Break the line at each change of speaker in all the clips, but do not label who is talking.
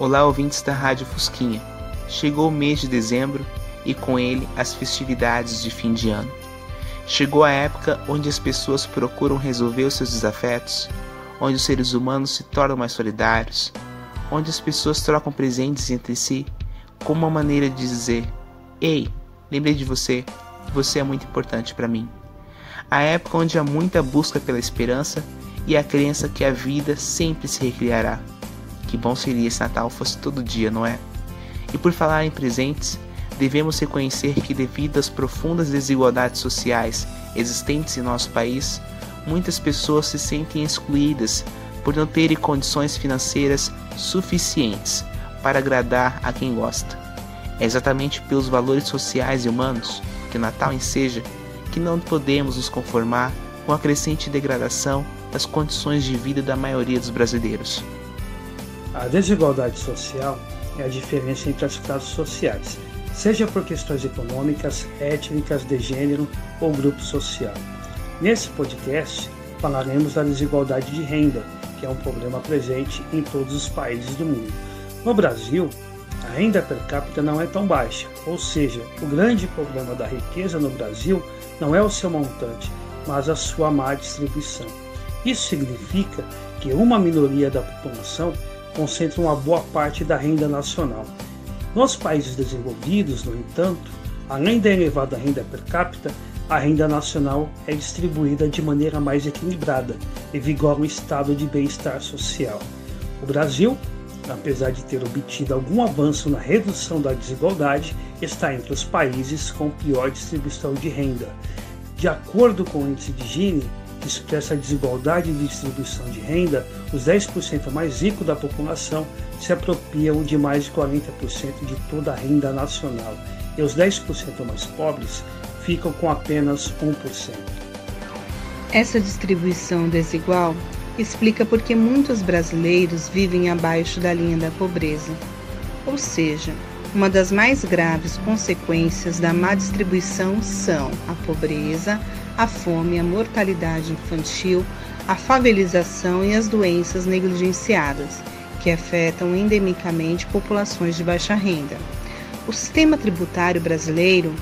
Olá, ouvintes da Rádio Fusquinha. Chegou o mês de dezembro e com ele as festividades de fim de ano. Chegou a época onde as pessoas procuram resolver os seus desafetos, onde os seres humanos se tornam mais solidários, onde as pessoas trocam presentes entre si como uma maneira de dizer: Ei, lembrei de você, você é muito importante para mim. A época onde há muita busca pela esperança e a crença que a vida sempre se recriará. Que bom seria se Natal fosse todo dia, não é? E por falar em presentes, devemos reconhecer que, devido às profundas desigualdades sociais existentes em nosso país, muitas pessoas se sentem excluídas por não terem condições financeiras suficientes para agradar a quem gosta. É exatamente pelos valores sociais e humanos que o Natal enseja que não podemos nos conformar com a crescente degradação das condições de vida da maioria dos brasileiros.
A desigualdade social é a diferença entre as classes sociais, seja por questões econômicas, étnicas, de gênero ou grupo social. Nesse podcast, falaremos da desigualdade de renda, que é um problema presente em todos os países do mundo. No Brasil, a renda per capita não é tão baixa, ou seja, o grande problema da riqueza no Brasil não é o seu montante, mas a sua má distribuição. Isso significa que uma minoria da população concentra uma boa parte da renda nacional. Nos países desenvolvidos, no entanto, além da elevada renda per capita, a renda nacional é distribuída de maneira mais equilibrada e vigora um estado de bem-estar social. O Brasil, apesar de ter obtido algum avanço na redução da desigualdade, está entre os países com pior distribuição de renda. De acordo com o índice de Gini, expressa a desigualdade de distribuição de renda, os 10% mais ricos da população se apropriam de mais de 40% de toda a renda nacional e os 10% mais pobres ficam com apenas 1%.
Essa distribuição desigual explica por que muitos brasileiros vivem abaixo da linha da pobreza. Ou seja, uma das mais graves consequências da má distribuição são a pobreza, a fome, a mortalidade infantil, a favelização e as doenças negligenciadas, que afetam endemicamente populações de baixa renda. O sistema tributário brasileiro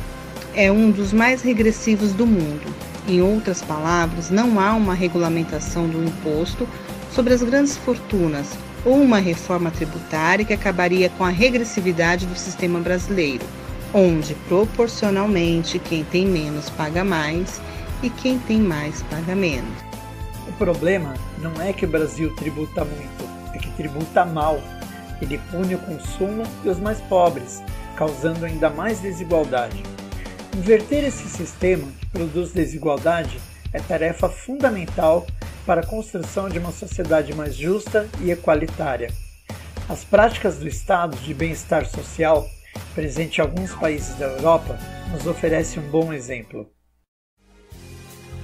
é um dos mais regressivos do mundo. Em outras palavras, não há uma regulamentação do imposto sobre as grandes fortunas ou uma reforma tributária que acabaria com a regressividade do sistema brasileiro, onde proporcionalmente quem tem menos paga mais e quem tem mais paga menos.
O problema não é que o Brasil tributa muito, é que tributa mal. Ele pune o consumo e os mais pobres, causando ainda mais desigualdade. Inverter esse sistema que produz desigualdade é tarefa fundamental para a construção de uma sociedade mais justa e equalitária. As práticas do Estado de bem-estar social, presente em alguns países da Europa, nos oferecem um bom exemplo.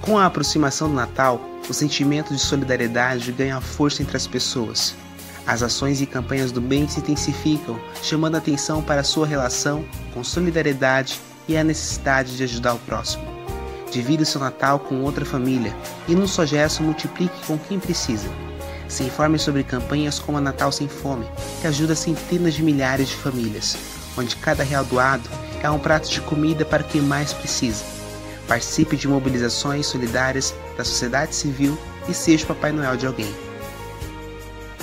Com a aproximação do Natal, o sentimento de solidariedade ganha força entre as pessoas. As ações e campanhas do bem se intensificam, chamando a atenção para a sua relação com solidariedade e a necessidade de ajudar o próximo. Divida seu Natal com outra família e no só gesto multiplique com quem precisa. Se informe sobre campanhas como a Natal Sem Fome, que ajuda centenas de milhares de famílias, onde cada real doado é um prato de comida para quem mais precisa. Participe de mobilizações solidárias da sociedade civil e seja o Papai Noel de alguém.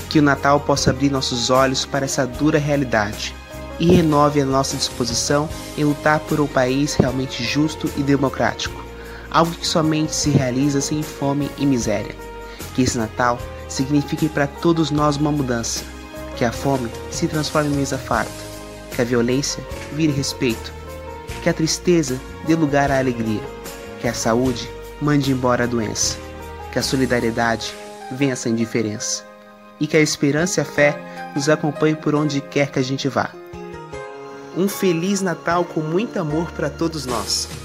Que o Natal possa abrir nossos olhos para essa dura realidade e renove a nossa disposição em lutar por um país realmente justo e democrático, algo que somente se realiza sem fome e miséria. Que esse Natal signifique para todos nós uma mudança, que a fome se transforme em mesa farta, que a violência vire respeito, que a tristeza dê lugar à alegria, que a saúde mande embora a doença, que a solidariedade venha sem diferença e que a esperança e a fé nos acompanhem por onde quer que a gente vá. Um feliz Natal com muito amor para todos nós.